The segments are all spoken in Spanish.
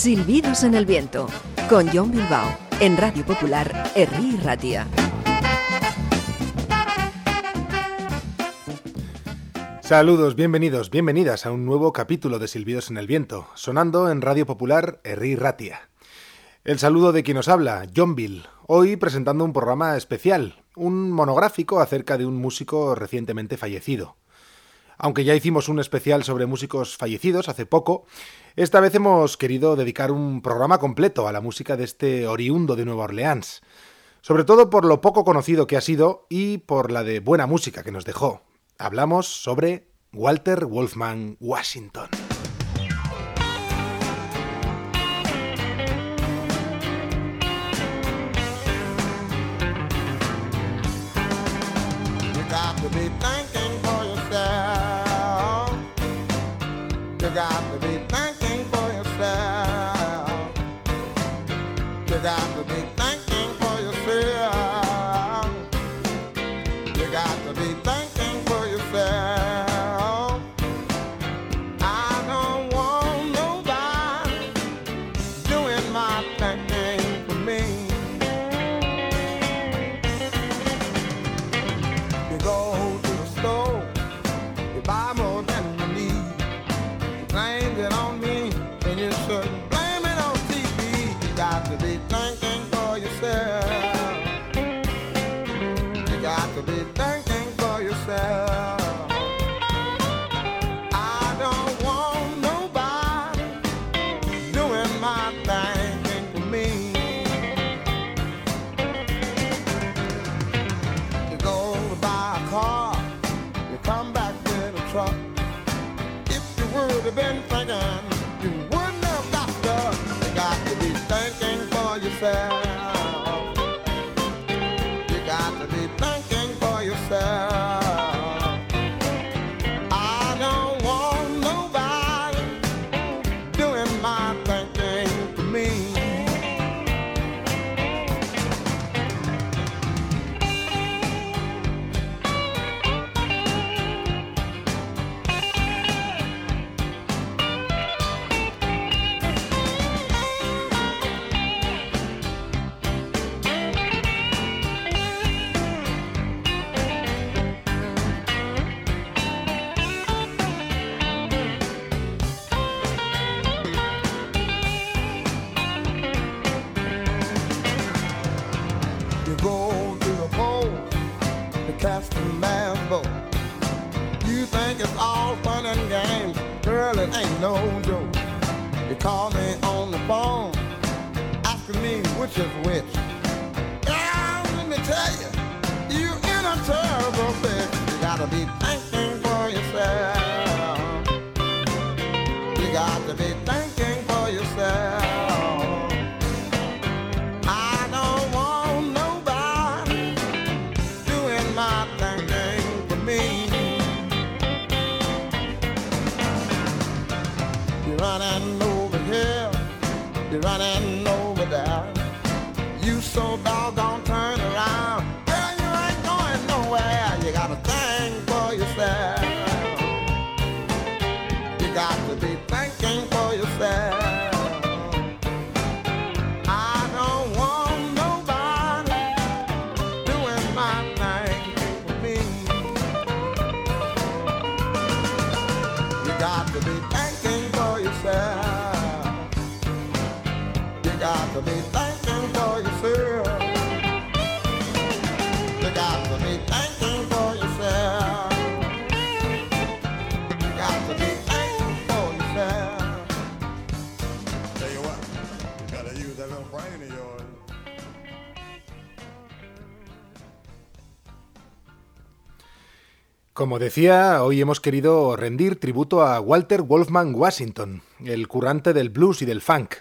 Silbidos en el viento, con John Bilbao, en Radio Popular, Herri Ratia. Saludos, bienvenidos, bienvenidas a un nuevo capítulo de Silbidos en el Viento, sonando en Radio Popular Herri Ratia. El saludo de quien nos habla, John Bill, hoy presentando un programa especial, un monográfico acerca de un músico recientemente fallecido. Aunque ya hicimos un especial sobre músicos fallecidos hace poco, esta vez hemos querido dedicar un programa completo a la música de este oriundo de Nueva Orleans, sobre todo por lo poco conocido que ha sido y por la de buena música que nos dejó. Hablamos sobre Walter Wolfman Washington. thinking for yourself. You got yourself. be running over there. You so doggone turn Como decía, hoy hemos querido rendir tributo a Walter Wolfman Washington, el currante del blues y del funk.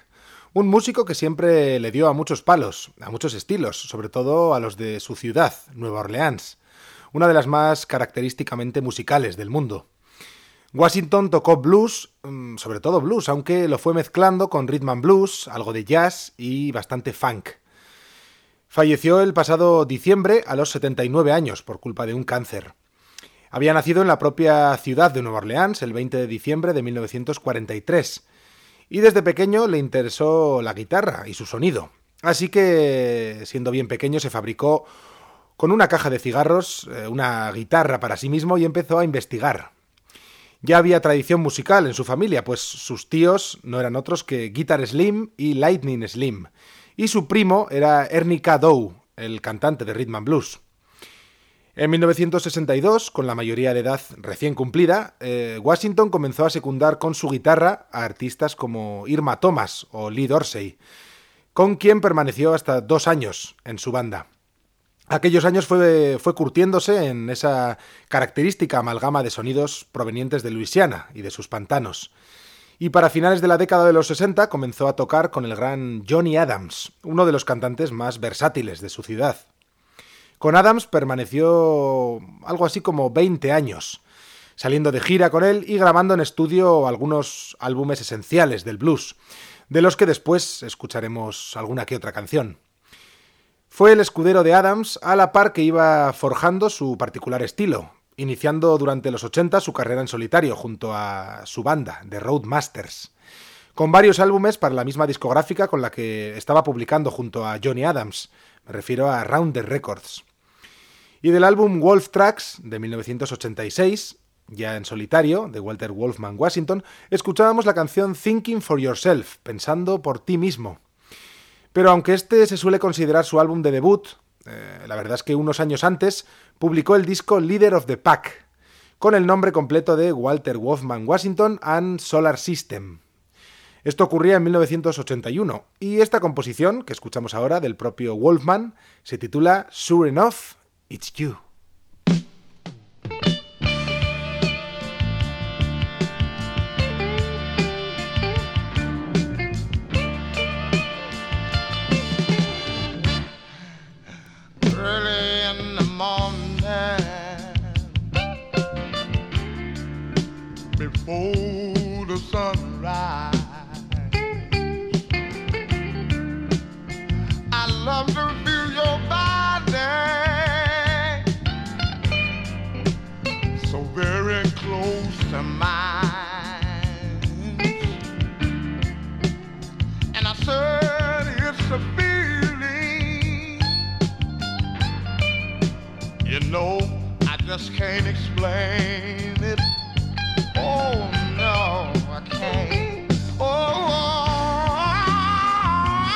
Un músico que siempre le dio a muchos palos, a muchos estilos, sobre todo a los de su ciudad, Nueva Orleans, una de las más característicamente musicales del mundo. Washington tocó blues, mm, sobre todo blues, aunque lo fue mezclando con rhythm and blues, algo de jazz y bastante funk. Falleció el pasado diciembre a los 79 años por culpa de un cáncer. Había nacido en la propia ciudad de Nueva Orleans el 20 de diciembre de 1943 y desde pequeño le interesó la guitarra y su sonido. Así que, siendo bien pequeño, se fabricó con una caja de cigarros eh, una guitarra para sí mismo y empezó a investigar. Ya había tradición musical en su familia, pues sus tíos no eran otros que Guitar Slim y Lightning Slim, y su primo era Ernie K. Dow, el cantante de Rhythm and Blues. En 1962, con la mayoría de edad recién cumplida, eh, Washington comenzó a secundar con su guitarra a artistas como Irma Thomas o Lee Dorsey, con quien permaneció hasta dos años en su banda. Aquellos años fue, fue curtiéndose en esa característica amalgama de sonidos provenientes de Luisiana y de sus pantanos. Y para finales de la década de los 60 comenzó a tocar con el gran Johnny Adams, uno de los cantantes más versátiles de su ciudad. Con Adams permaneció algo así como 20 años, saliendo de gira con él y grabando en estudio algunos álbumes esenciales del blues, de los que después escucharemos alguna que otra canción. Fue el escudero de Adams a la par que iba forjando su particular estilo, iniciando durante los 80 su carrera en solitario junto a su banda, The Roadmasters, con varios álbumes para la misma discográfica con la que estaba publicando junto a Johnny Adams, me refiero a Rounder Records y del álbum Wolf Tracks de 1986, ya en solitario, de Walter Wolfman Washington, escuchábamos la canción Thinking for Yourself, pensando por ti mismo. Pero aunque este se suele considerar su álbum de debut, eh, la verdad es que unos años antes publicó el disco Leader of the Pack, con el nombre completo de Walter Wolfman Washington and Solar System. Esto ocurría en 1981, y esta composición, que escuchamos ahora del propio Wolfman, se titula Sure Enough It's you. Just can't explain it. Oh no, I can't. Oh,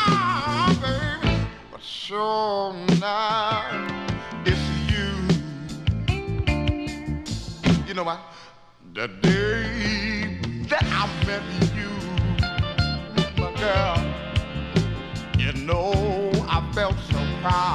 ah, baby, but sure now it's you. You know what? The day that I met you, my girl, you know I felt so proud.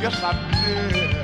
Yes, I did.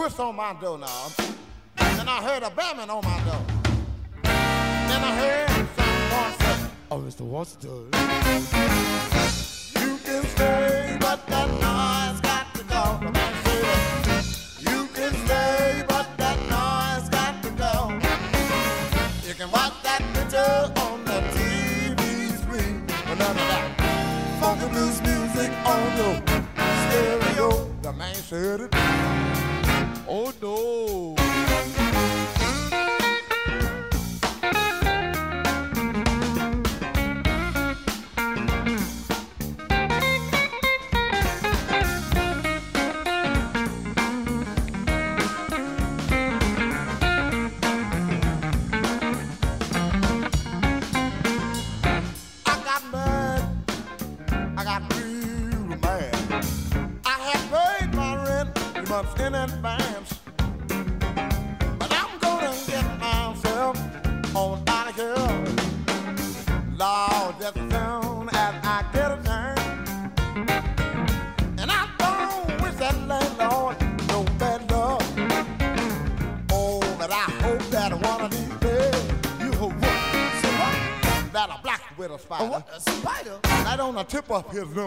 twist on my doorknob. Then I heard a banging on my door. Then I heard someone say, Oh, Mr. Washington, you can stay, but that noise got to go. You can stay, but that noise got to go. You can watch that picture on the TV screen. But none of that funky blues music on the stereo. The man said it. Oh no! papelão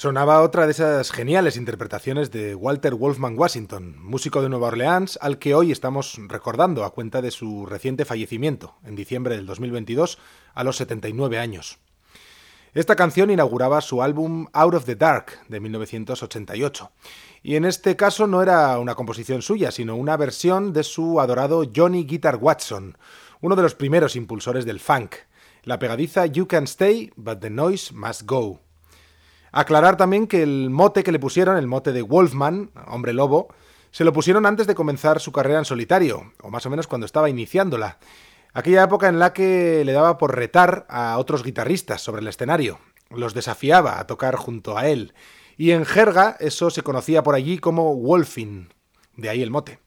Sonaba otra de esas geniales interpretaciones de Walter Wolfman Washington, músico de Nueva Orleans, al que hoy estamos recordando a cuenta de su reciente fallecimiento, en diciembre del 2022, a los 79 años. Esta canción inauguraba su álbum Out of the Dark de 1988, y en este caso no era una composición suya, sino una versión de su adorado Johnny Guitar Watson, uno de los primeros impulsores del funk, la pegadiza You Can Stay, but the Noise Must Go. Aclarar también que el mote que le pusieron, el mote de Wolfman, hombre lobo, se lo pusieron antes de comenzar su carrera en solitario, o más o menos cuando estaba iniciándola. Aquella época en la que le daba por retar a otros guitarristas sobre el escenario, los desafiaba a tocar junto a él, y en jerga eso se conocía por allí como Wolfing, de ahí el mote.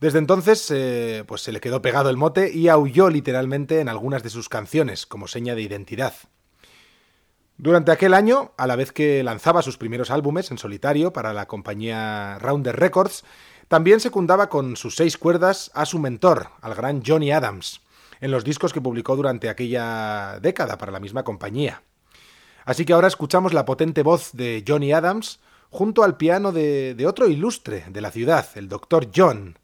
Desde entonces, eh, pues se le quedó pegado el mote y aulló literalmente en algunas de sus canciones, como seña de identidad. Durante aquel año, a la vez que lanzaba sus primeros álbumes en solitario para la compañía Rounder Records, también secundaba con sus seis cuerdas a su mentor, al gran Johnny Adams, en los discos que publicó durante aquella década para la misma compañía. Así que ahora escuchamos la potente voz de Johnny Adams junto al piano de, otro ilustre de la ciudad, el Dr. John,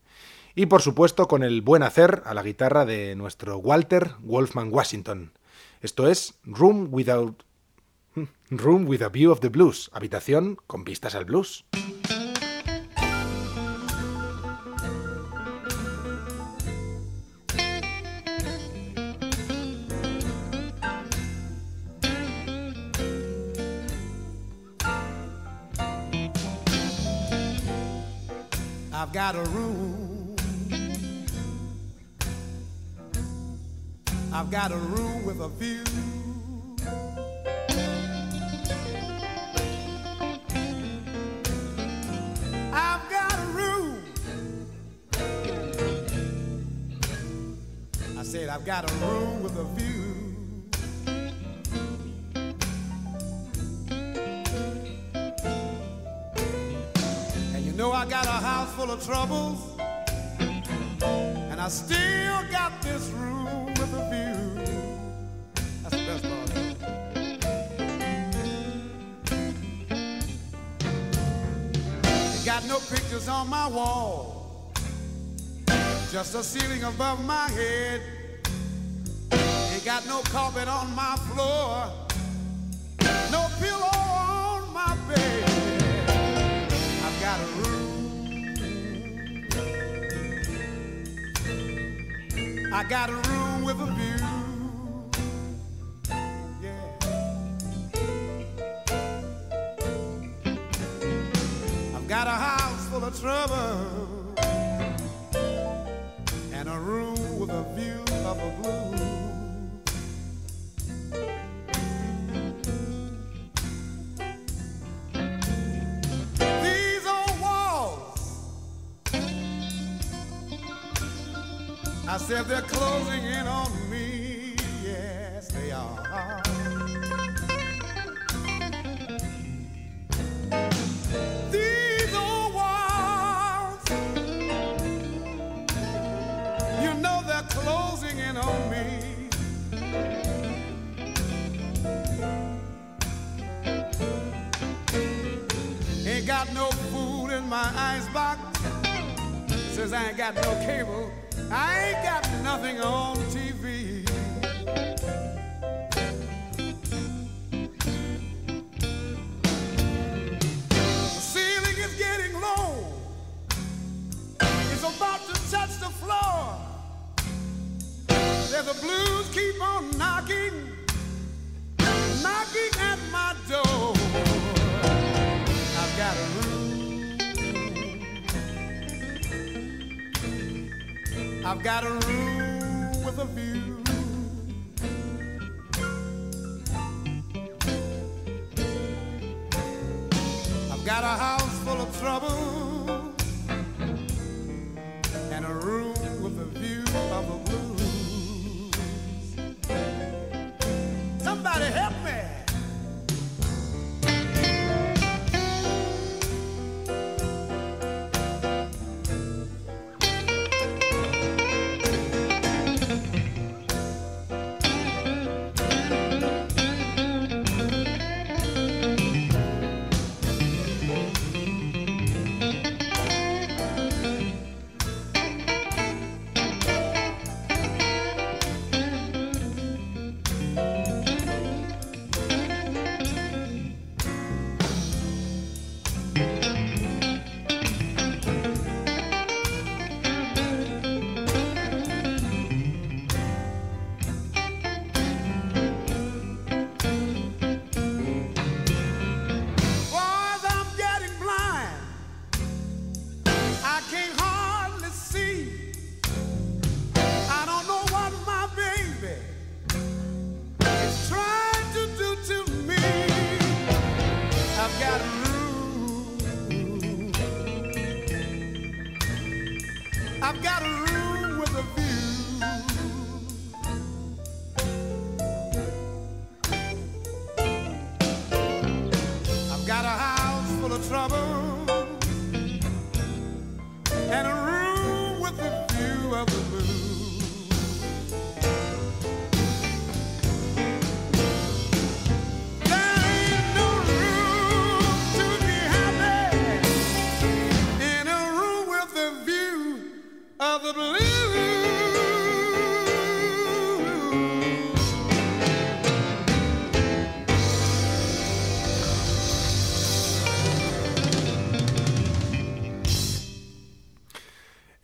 y por supuesto con el buen hacer a la guitarra de nuestro Walter Wolfman Washington. Esto es Room Without Room with a View of the Blues, habitación con vistas al blues. I've got a room. I've got a room with a view. I've got a room with a view. And you know I got a house full of troubles. And I still got this room with a view. That's the best part. Got no pictures on my wall, just a ceiling above my head. Got no carpet on my floor, no pillow on my bed. I've got a room. I got a room with a view. Got no cable. I ain't got nothing on TV.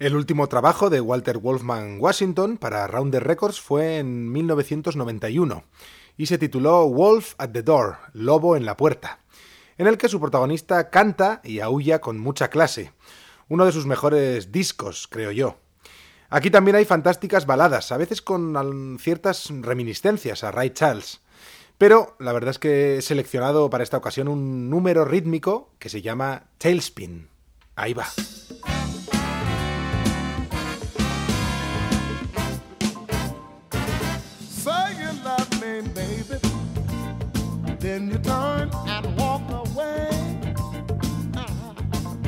El último trabajo de Walter Wolfman Washington para Rounder Records fue en 1991 y se tituló Wolf at the Door, Lobo en la Puerta, en el que su protagonista canta y aúlla con mucha clase. Uno de sus mejores discos, creo yo. Aquí también hay fantásticas baladas, a veces con ciertas reminiscencias a Ray Charles. Pero la verdad es que he seleccionado para esta ocasión un número rítmico que se llama Tailspin. Ahí va. Then you turn and walk away.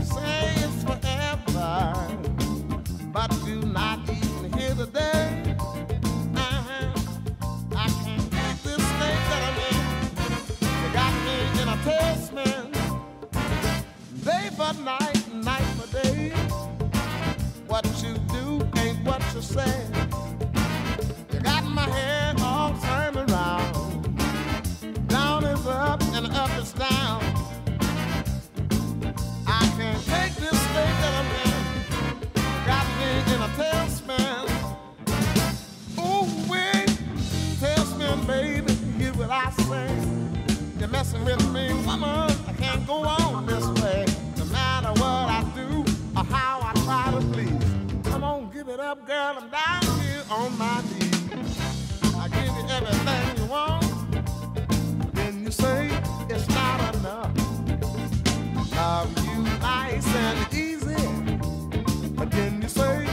Say it's forever, but you not even here today. Uh-huh. I can't take this state that I'm in. You got me in a tailspin. Day for night, night for day. What you do ain't what you say. You got my head Love you nice and easy. But then you say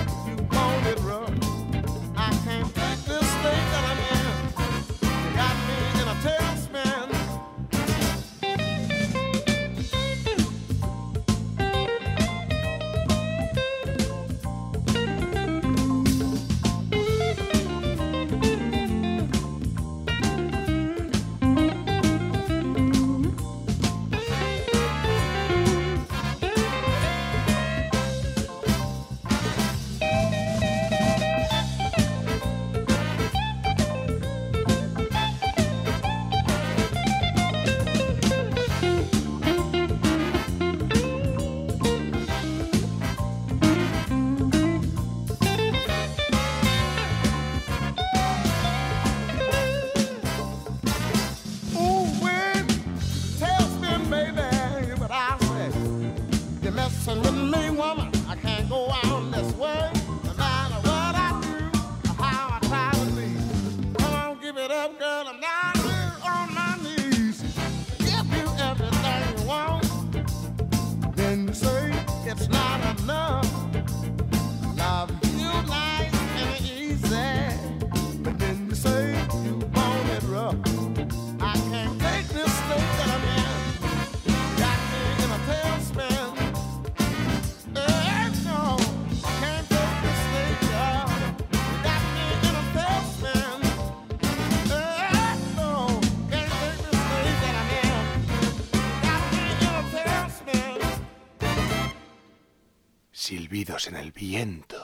Viento.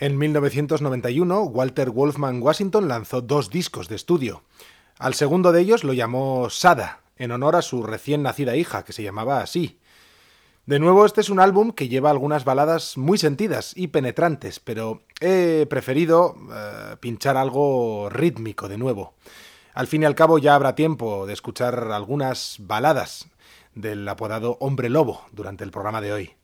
En 1991, Walter Wolfman Washington lanzó dos discos de estudio. Al segundo de ellos lo llamó Sada, en honor a su recién nacida hija, que se llamaba así. De nuevo, este es un álbum que lleva algunas baladas muy sentidas y penetrantes, pero he preferido eh, pinchar algo rítmico de nuevo. Al fin y al cabo ya habrá tiempo de escuchar algunas baladas del apodado Hombre Lobo durante el programa de hoy.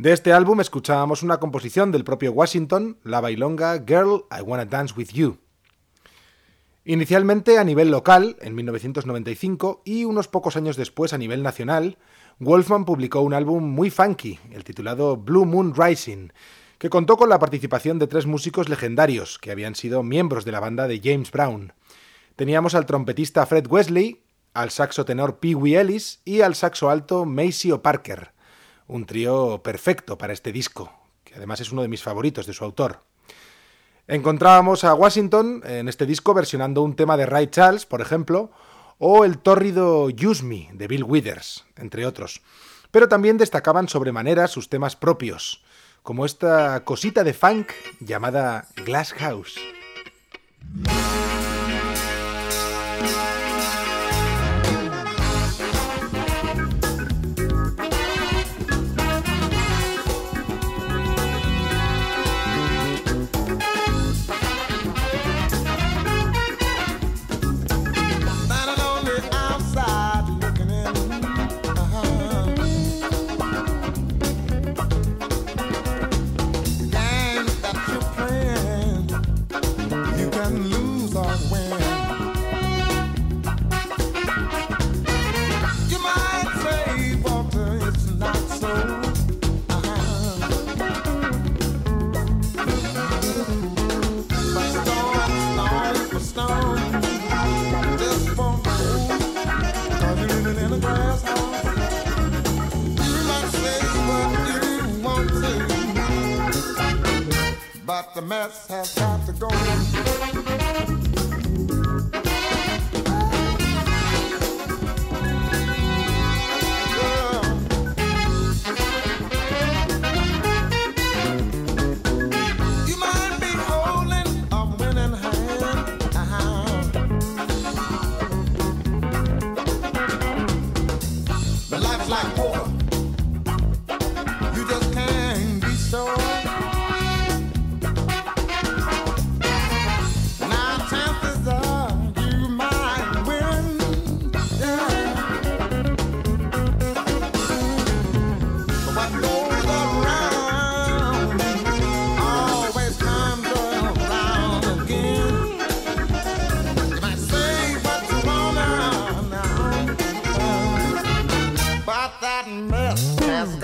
De este álbum escuchábamos una composición del propio Washington, la bailonga Girl, I Wanna Dance With You. Inicialmente a nivel local, en 1995, y unos pocos años después a nivel nacional, Wolfman publicó un álbum muy funky, el titulado Blue Moon Rising, que contó con la participación de tres músicos legendarios que habían sido miembros de la banda de James Brown. Teníamos al trompetista Fred Wesley, al saxo tenor Pee Wee Ellis y al saxo alto Maceo Parker un trío perfecto para este disco, que además es uno de mis favoritos de su autor. Encontrábamos a Washington en este disco versionando un tema de Ray Charles, por ejemplo, o el tórrido Use Me de Bill Withers, entre otros. Pero también destacaban sobremanera sus temas propios, como esta cosita de funk llamada Glass House.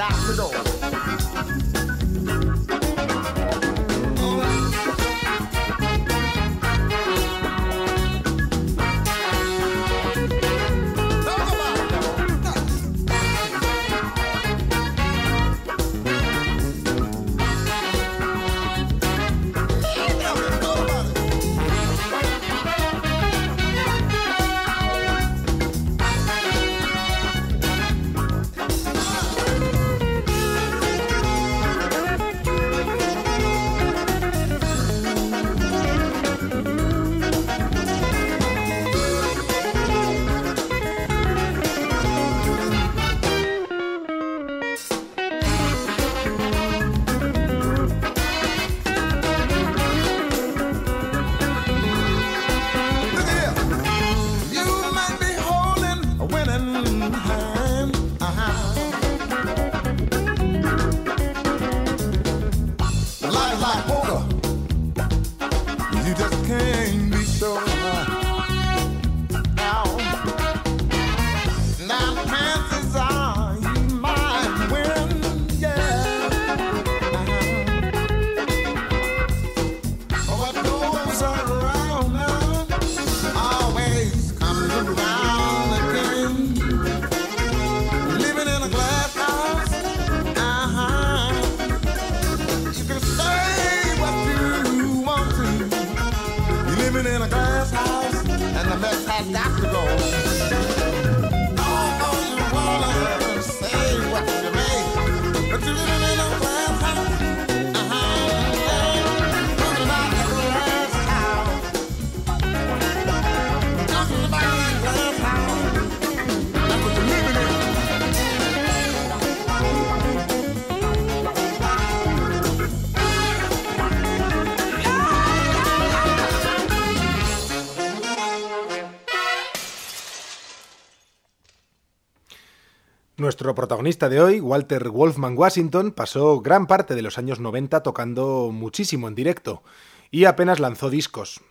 Rock. Nuestro protagonista de hoy, Walter Wolfman Washington, pasó gran parte de los años 90 tocando muchísimo en directo y apenas lanzó discos.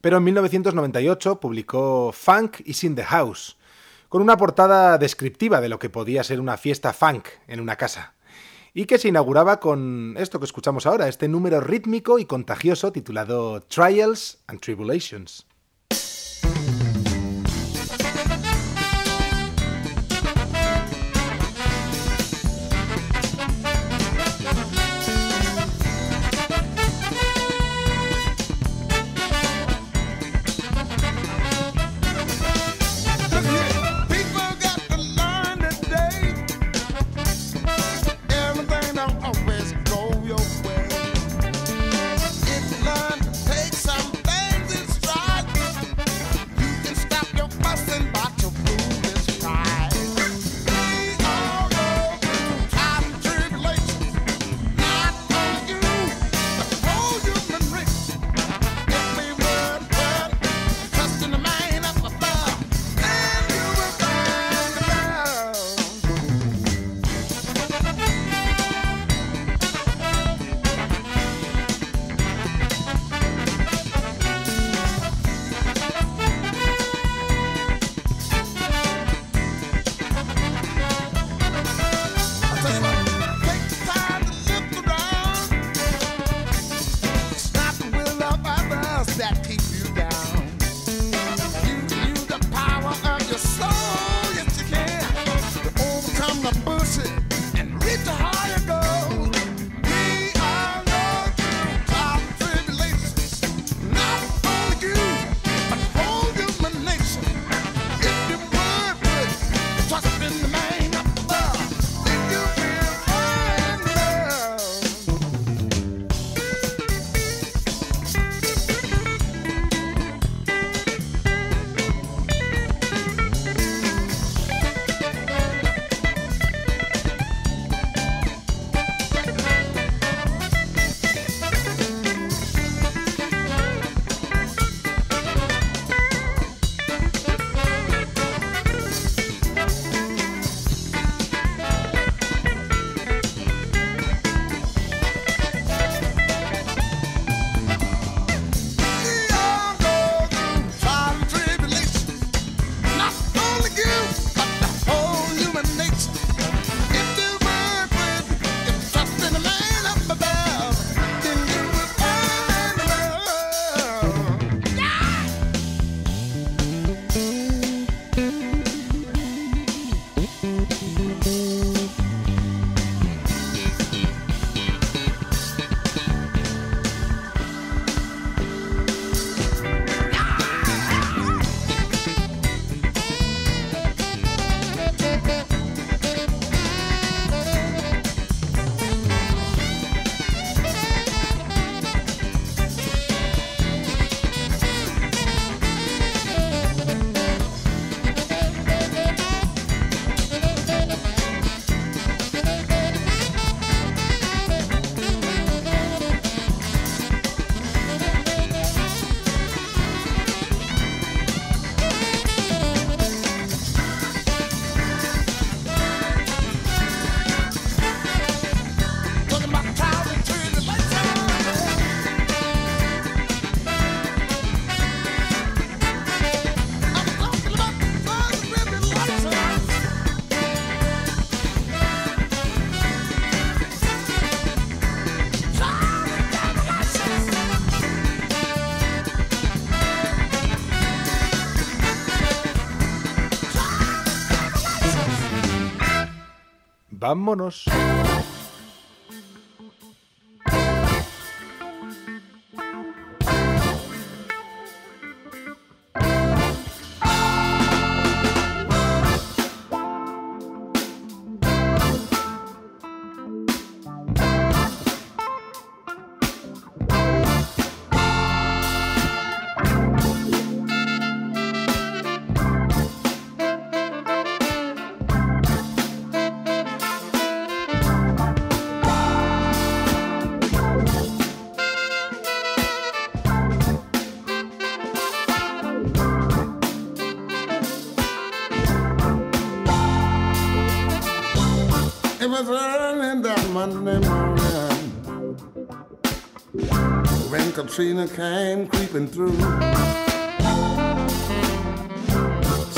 Pero en 1998 publicó Funk is in the House, con una portada descriptiva de lo que podía ser una fiesta funk en una casa, y que se inauguraba con esto que escuchamos ahora, este número rítmico y contagioso titulado Trials and Tribulations. Vámonos. Katrina came creeping through.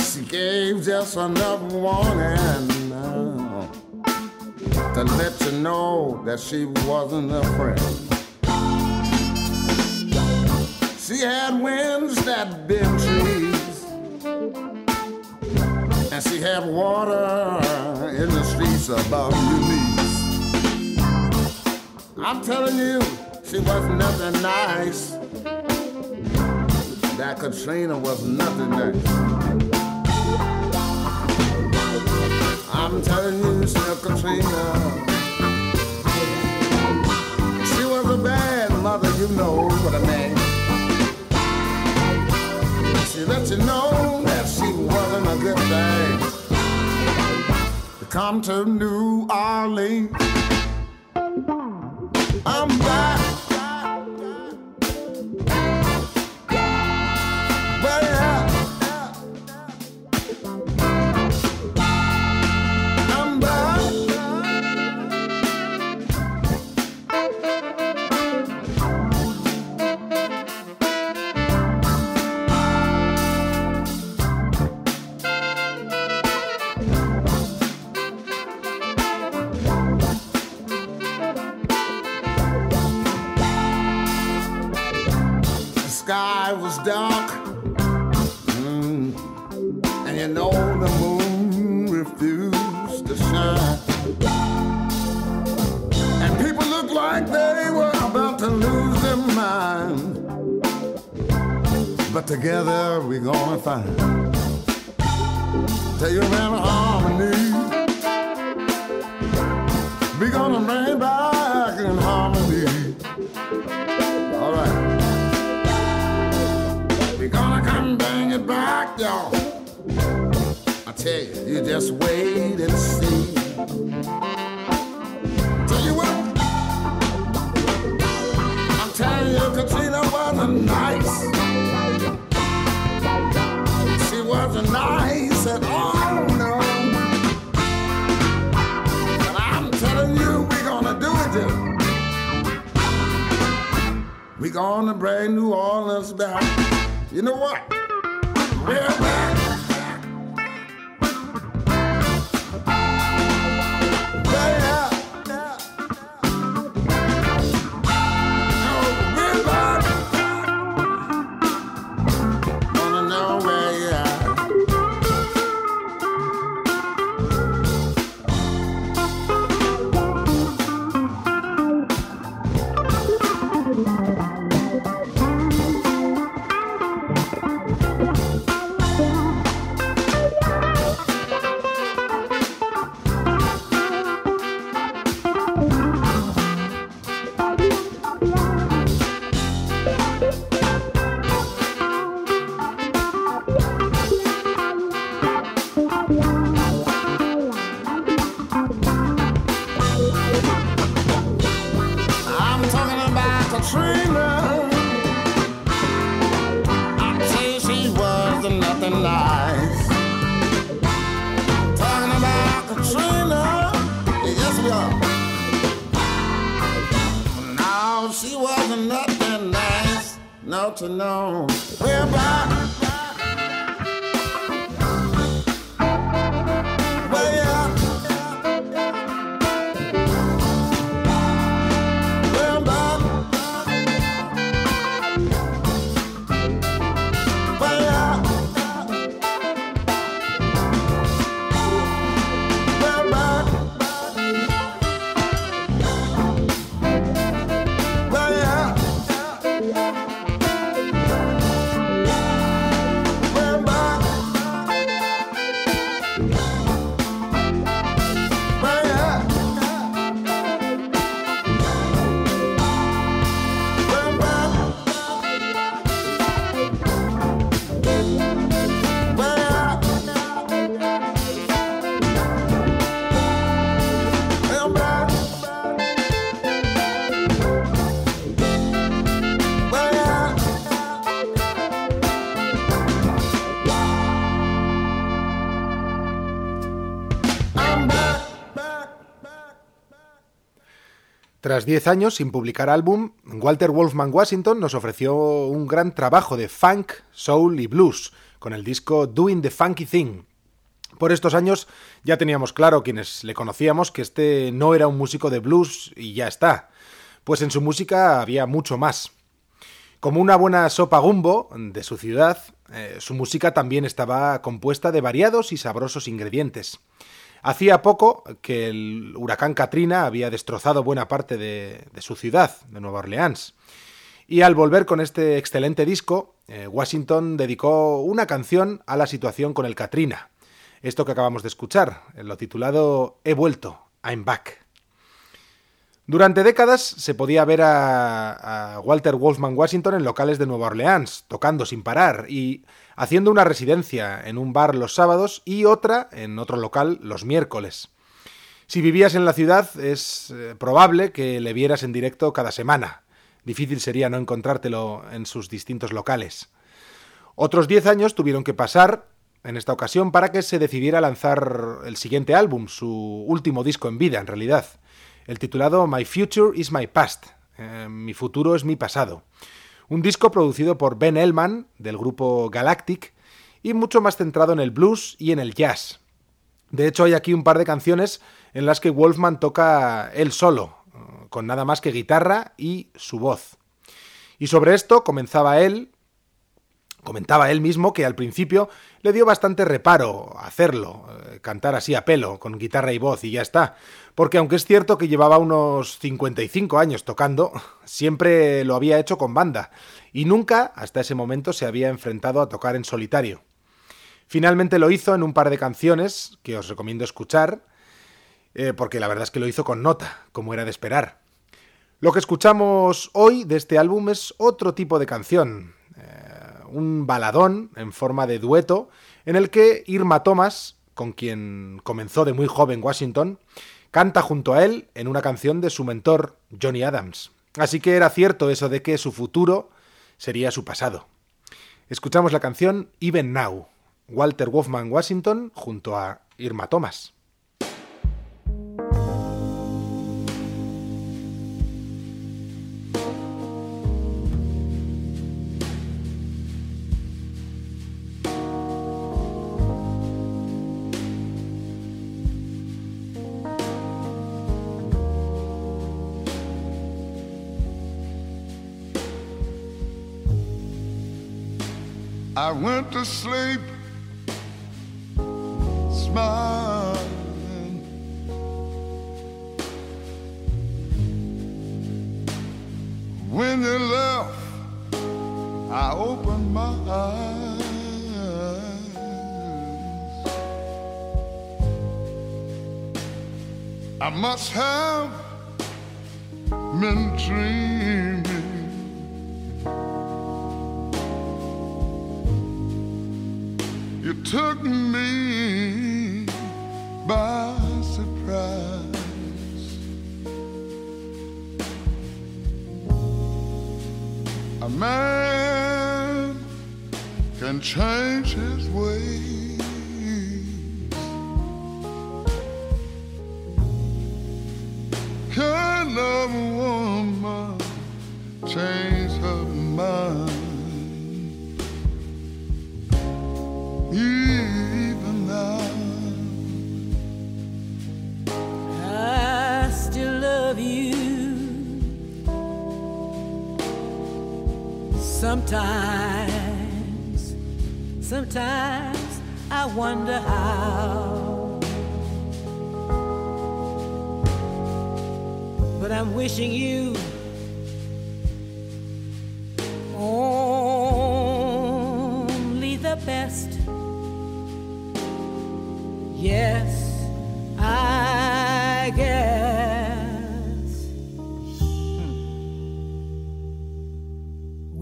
She gave just enough warning uh, to let you know that she wasn't a friend. She had winds that bent trees, and she had water in the streets above your knees. I'm telling you, she was nothing nice. That Katrina was nothing nice. I'm telling you, Sir Katrina. She was a bad mother, you know what I mean. She let you know that she wasn't a good thing come to New Orleans. I'm back. Dark, Mm. and you know the moon refused to shine. And people looked like they were about to lose their mind. But together we're gonna find. Tell you man harmony. We're gonna bring back in harmony. All right. We're gonna come bring it back, y'all. I tell you, you just wait and see. Tell you what, I'm telling you, Katrina wasn't nice. She wasn't nice at all, no. But I'm telling you, we're gonna do it, yeah. We're gonna bring New Orleans back. You know what? We're back. Tras 10 años sin publicar álbum, Walter Wolfman Washington nos ofreció un gran trabajo de funk, soul y blues con el disco Doing the Funky Thing. Por estos años ya teníamos claro quienes le conocíamos que este no era un músico de blues y ya está, pues en su música había mucho más. Como una buena sopa gumbo de su ciudad, eh, su música también estaba compuesta de variados y sabrosos ingredientes. Hacía poco que el huracán Katrina había destrozado buena parte de, su ciudad, de Nueva Orleans. Y al volver con este excelente disco, eh, Washington dedicó una canción a la situación con el Katrina. Esto que acabamos de escuchar, en lo titulado He vuelto, I'm back. Durante décadas se podía ver a, Walter Wolfman Washington en locales de Nueva Orleans, tocando sin parar y haciendo una residencia en un bar los sábados y otra en otro local los miércoles. Si vivías en la ciudad es eh, probable que le vieras en directo cada semana. Difícil sería no encontrártelo en sus distintos locales. Otros diez años tuvieron que pasar en esta ocasión para que se decidiera lanzar el siguiente álbum, su último disco en vida en realidad, el titulado My Future is My Past, eh, mi futuro es mi pasado. Un disco producido por Ben Elman, del grupo Galactic, y mucho más centrado en el blues y en el jazz. De hecho, hay aquí un par de canciones en las que Wolfman toca él solo, con nada más que guitarra y su voz. Y sobre esto comenzaba él, comentaba él mismo que al principio le dio bastante reparo hacerlo, eh, cantar así a pelo, con guitarra y voz y ya está, porque aunque es cierto que llevaba unos 55 años tocando, siempre lo había hecho con banda, y nunca hasta ese momento se había enfrentado a tocar en solitario. Finalmente lo hizo en un par de canciones que os recomiendo escuchar, eh, porque la verdad es que lo hizo con nota, como era de esperar. Lo que escuchamos hoy de este álbum es otro tipo de canción, un baladón en forma de dueto, en el que Irma Thomas, con quien comenzó de muy joven Washington, canta junto a él en una canción de su mentor, Johnny Adams. Así que era cierto eso de que su futuro sería su pasado. Escuchamos la canción Even Now, Walter Wolfman Washington junto a Irma Thomas. I went to sleep smiling. When you left, I opened my eyes. I must have been dreaming.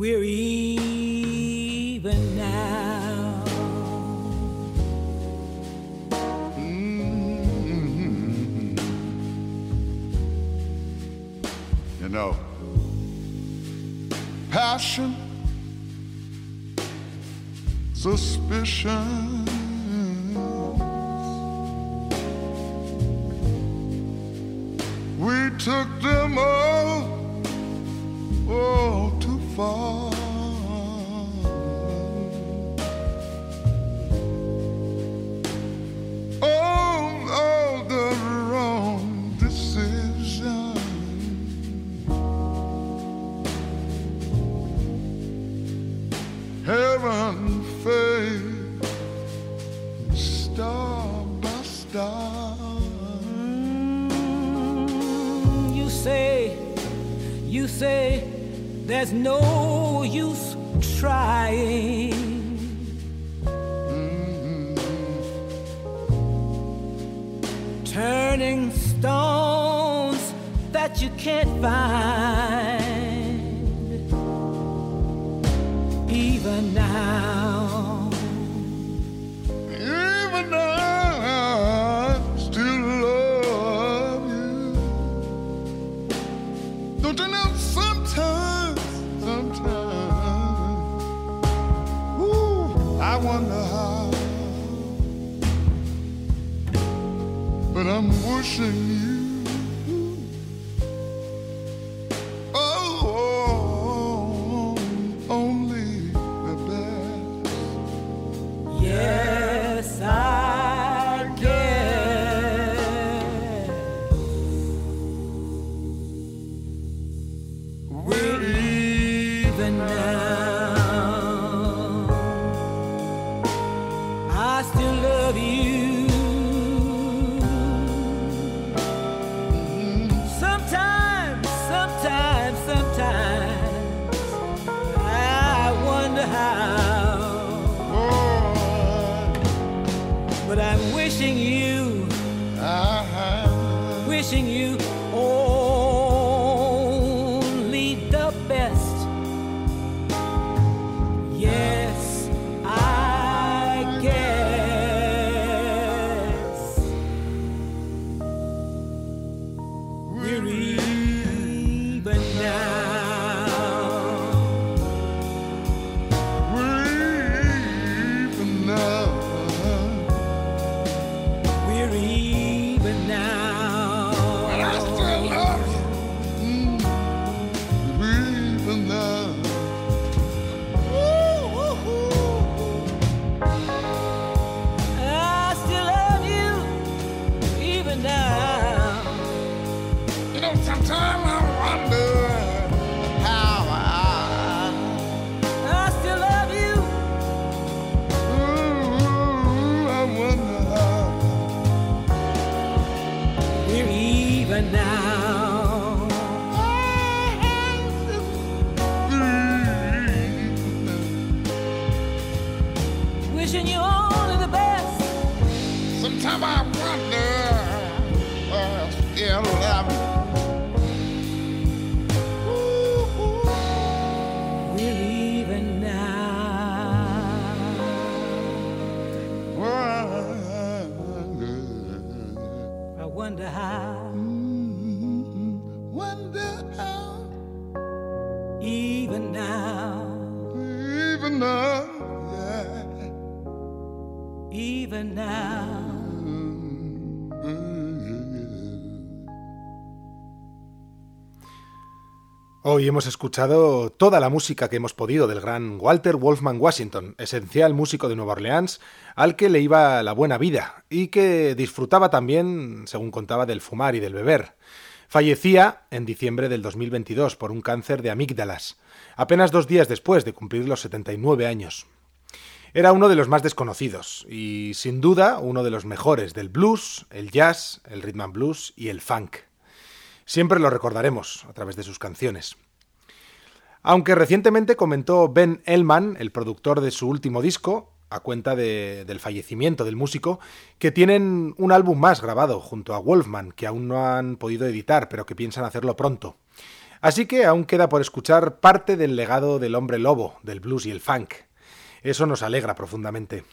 We're even now. Mm. you know, passion, suspicion. We took them all, fall. Hoy hemos escuchado toda la música que hemos podido del gran Walter Wolfman Washington, esencial músico de Nueva Orleans, al que le iba la buena vida y que disfrutaba también, según contaba, del fumar y del beber. Fallecía en diciembre del 2022 por un cáncer de amígdalas, apenas dos días después de cumplir los 79 años. Era uno de los más desconocidos y, sin duda, uno de los mejores del blues, el jazz, el rhythm and blues y el funk. Siempre lo recordaremos a través de sus canciones. Aunque recientemente comentó Ben Elman, el productor de su último disco, a cuenta de- del fallecimiento del músico, que tienen un álbum más grabado junto a Wolfman, que aún no han podido editar, pero que piensan hacerlo pronto. Así que aún queda por escuchar parte del legado del hombre lobo, del blues y el funk. Eso nos alegra profundamente.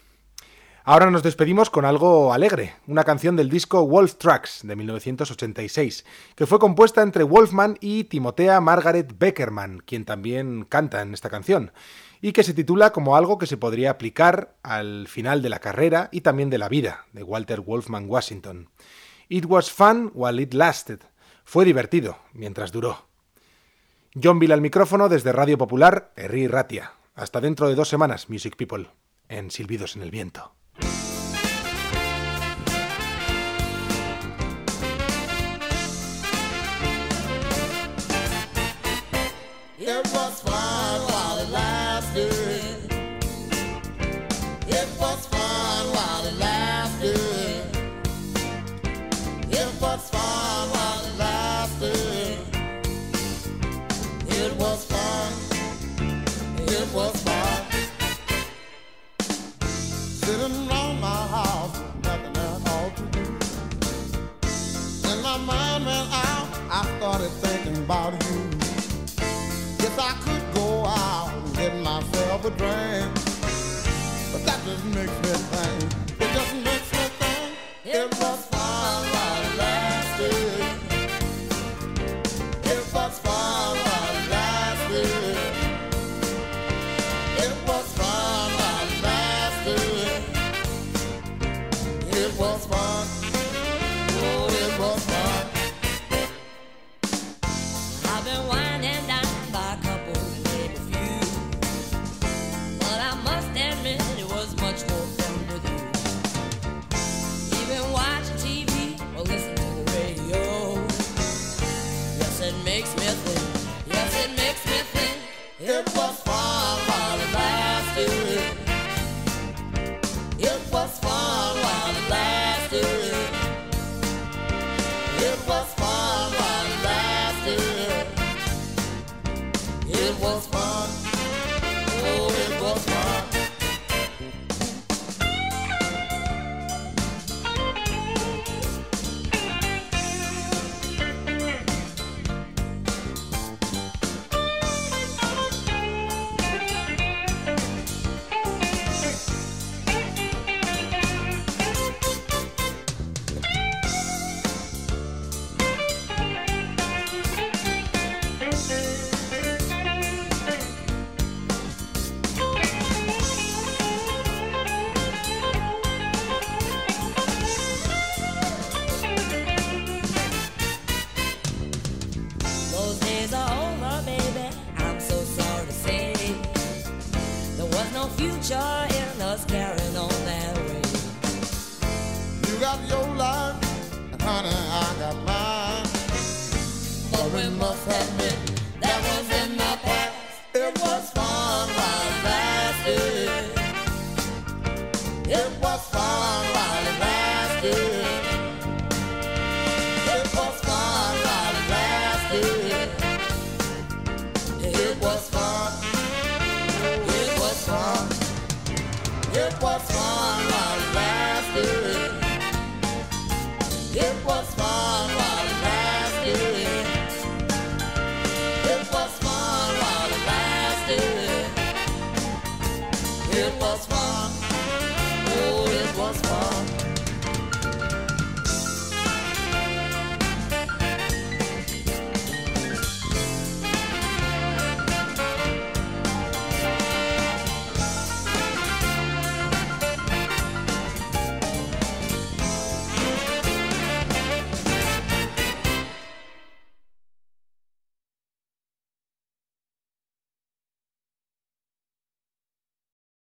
Ahora nos despedimos con algo alegre, una canción del disco Wolf Tracks de 1986, que fue compuesta entre Wolfman y Timotea Margaret Beckerman, quien también canta en esta canción, y que se titula como algo que se podría aplicar al final de la carrera y también de la vida de Walter Wolfman Washington. It was fun while it lasted. Fue divertido mientras duró. John Bill al micrófono desde Radio Popular, Herri Ratia. Hasta dentro de dos semanas, Music People, en Silbidos en el Viento. Thank you. dream. But that just makes me think. It just makes me think. It was.